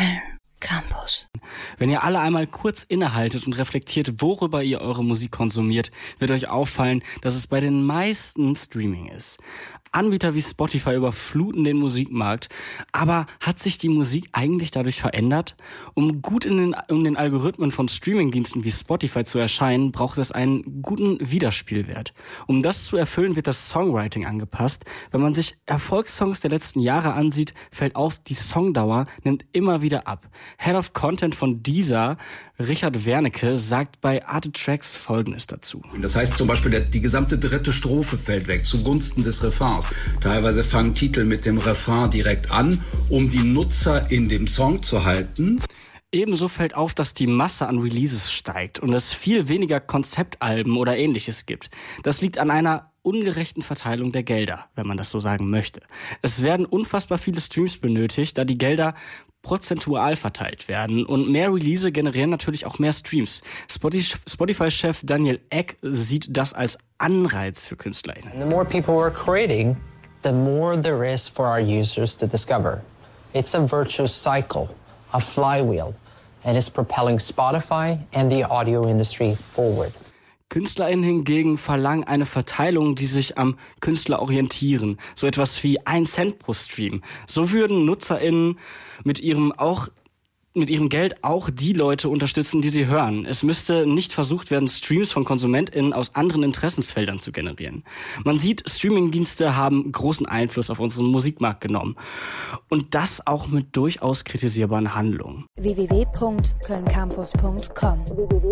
Köln Campus. Wenn ihr alle einmal kurz innehaltet und reflektiert, worüber ihr eure Musik konsumiert, wird euch auffallen, dass es bei den meisten Streaming ist. Anbieter wie Spotify überfluten den Musikmarkt, aber hat sich die Musik eigentlich dadurch verändert? Um gut in den, um den Algorithmen von Streamingdiensten wie Spotify zu erscheinen, braucht es einen guten Widerspielwert. Um das zu erfüllen, wird das Songwriting angepasst. Wenn man sich Erfolgssongs der letzten Jahre ansieht, fällt auf, die Songdauer nimmt immer wieder ab. Head of Content von dieser, Richard Wernicke, sagt bei Arte Tracks Folgendes dazu. Das heißt zum Beispiel, die gesamte dritte Strophe fällt weg zugunsten des Refrains. Teilweise fangen Titel mit dem Refrain direkt an, um die Nutzer in dem Song zu halten. Ebenso fällt auf, dass die Masse an Releases steigt und es viel weniger Konzeptalben oder ähnliches gibt. Das liegt an einer ungerechten Verteilung der Gelder, wenn man das so sagen möchte. Es werden unfassbar viele Streams benötigt, da die Gelder prozentual verteilt werden und mehr Release generieren natürlich auch mehr Streams. Spotify-Chef Daniel Eck sieht das als Anreiz für KünstlerInnen. The more people are creating, the more there is for our users to discover. It's a virtuous cycle, a flywheel, and it's propelling Spotify and the audio industry forward. KünstlerInnen hingegen verlangen eine Verteilung, die sich am Künstler orientieren. So etwas wie ein Cent pro Stream. So würden NutzerInnen mit ihrem auch mit ihrem Geld auch die Leute unterstützen, die sie hören. Es müsste nicht versucht werden, Streams von KonsumentInnen aus anderen Interessensfeldern zu generieren. Man sieht, Streamingdienste haben großen Einfluss auf unseren Musikmarkt genommen. Und das auch mit durchaus kritisierbaren Handlungen. www.kölncampus.com www